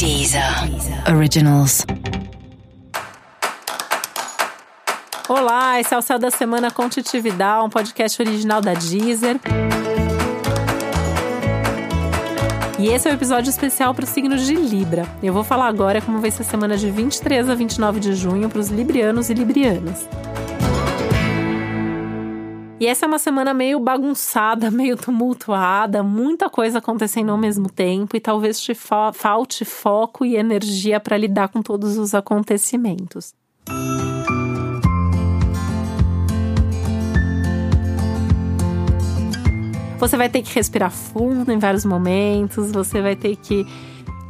Deezer Originals. Olá, esse é o Céu da Semana com Titividade, um podcast original da Deezer. E esse é o um episódio especial para o signo de Libra. Eu vou falar agora como vai ser a semana de 23 a 29 de junho para os librianos e librianas. E essa é uma semana meio bagunçada, meio tumultuada, muita coisa acontecendo ao mesmo tempo e talvez te fa falte foco e energia para lidar com todos os acontecimentos. Você vai ter que respirar fundo em vários momentos, você vai ter que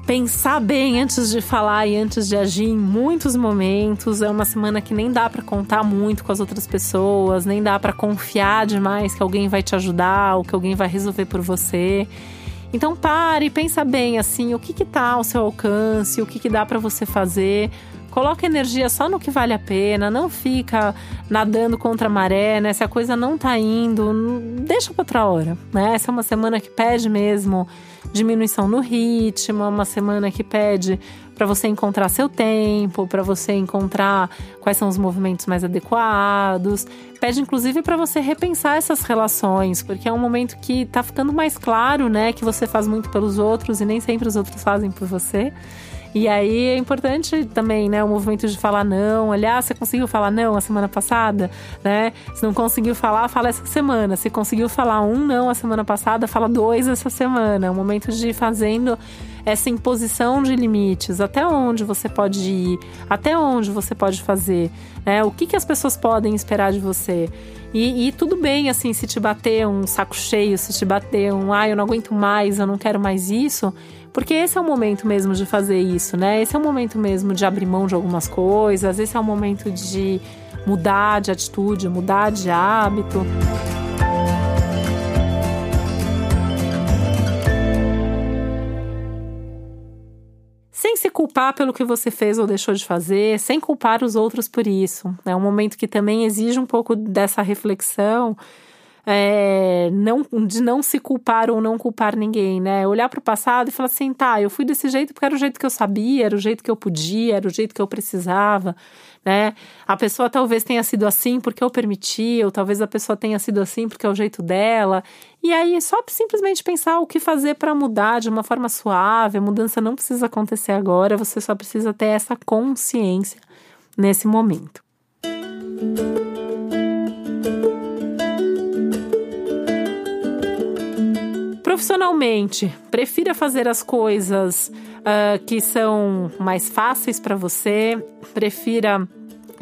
pensar bem antes de falar e antes de agir em muitos momentos. É uma semana que nem dá para contar muito com as outras pessoas, nem dá para confiar demais que alguém vai te ajudar ou que alguém vai resolver por você. Então pare pensa bem assim, o que que tá ao seu alcance, o que que dá para você fazer. Coloca energia só no que vale a pena, não fica nadando contra a maré, né? Se a coisa não tá indo, deixa para outra hora, né? Essa é uma semana que pede mesmo diminuição no ritmo, uma semana que pede para você encontrar seu tempo, para você encontrar quais são os movimentos mais adequados. Pede inclusive para você repensar essas relações, porque é um momento que tá ficando mais claro, né, que você faz muito pelos outros e nem sempre os outros fazem por você. E aí é importante também, né, o movimento de falar não. Ah, você conseguiu falar não a semana passada, né? Se não conseguiu falar, fala essa semana. Se conseguiu falar um não a semana passada, fala dois essa semana. É um momento de ir fazendo essa imposição de limites, até onde você pode ir, até onde você pode fazer, né? O que, que as pessoas podem esperar de você. E, e, tudo bem, assim, se te bater um saco cheio, se te bater um, ah, eu não aguento mais, eu não quero mais isso, porque esse é o momento mesmo de fazer isso, né? Esse é o momento mesmo de abrir mão de algumas coisas, esse é o momento de mudar de atitude, mudar de hábito. Sem se culpar pelo que você fez ou deixou de fazer, sem culpar os outros por isso. É um momento que também exige um pouco dessa reflexão. É, não, de não se culpar ou não culpar ninguém, né? Olhar para o passado e falar assim, tá, eu fui desse jeito porque era o jeito que eu sabia, era o jeito que eu podia, era o jeito que eu precisava né? A pessoa talvez tenha sido assim porque eu permiti, ou talvez a pessoa tenha sido assim porque é o jeito dela. E aí só simplesmente pensar o que fazer para mudar de uma forma suave. A mudança não precisa acontecer agora, você só precisa ter essa consciência nesse momento. Profissionalmente, prefira fazer as coisas uh, que são mais fáceis para você, prefira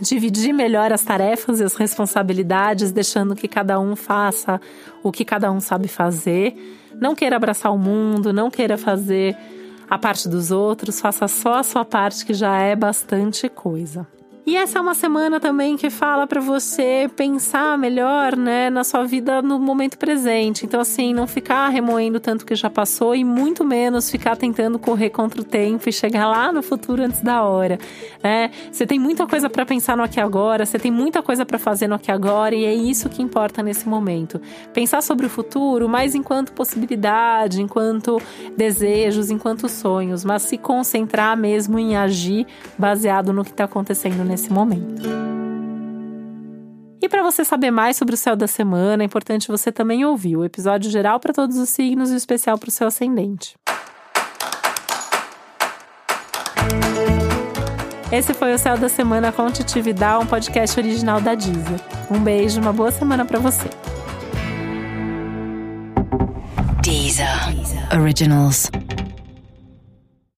dividir melhor as tarefas e as responsabilidades, deixando que cada um faça o que cada um sabe fazer. Não queira abraçar o mundo, não queira fazer a parte dos outros, faça só a sua parte, que já é bastante coisa. E essa é uma semana também que fala para você pensar melhor, né, na sua vida no momento presente. Então, assim, não ficar remoendo tanto que já passou e muito menos ficar tentando correr contra o tempo e chegar lá no futuro antes da hora, né? Você tem muita coisa para pensar no aqui agora, você tem muita coisa para fazer no aqui agora e é isso que importa nesse momento. Pensar sobre o futuro, mas enquanto possibilidade, enquanto desejos, enquanto sonhos, mas se concentrar mesmo em agir baseado no que está acontecendo nesse nesse momento. E para você saber mais sobre o céu da semana, é importante você também ouvir o episódio geral para todos os signos e o especial para o seu ascendente. Esse foi o Céu da Semana com Titividade, um podcast original da Deezer. Um beijo, uma boa semana para você. Deezer. Originals.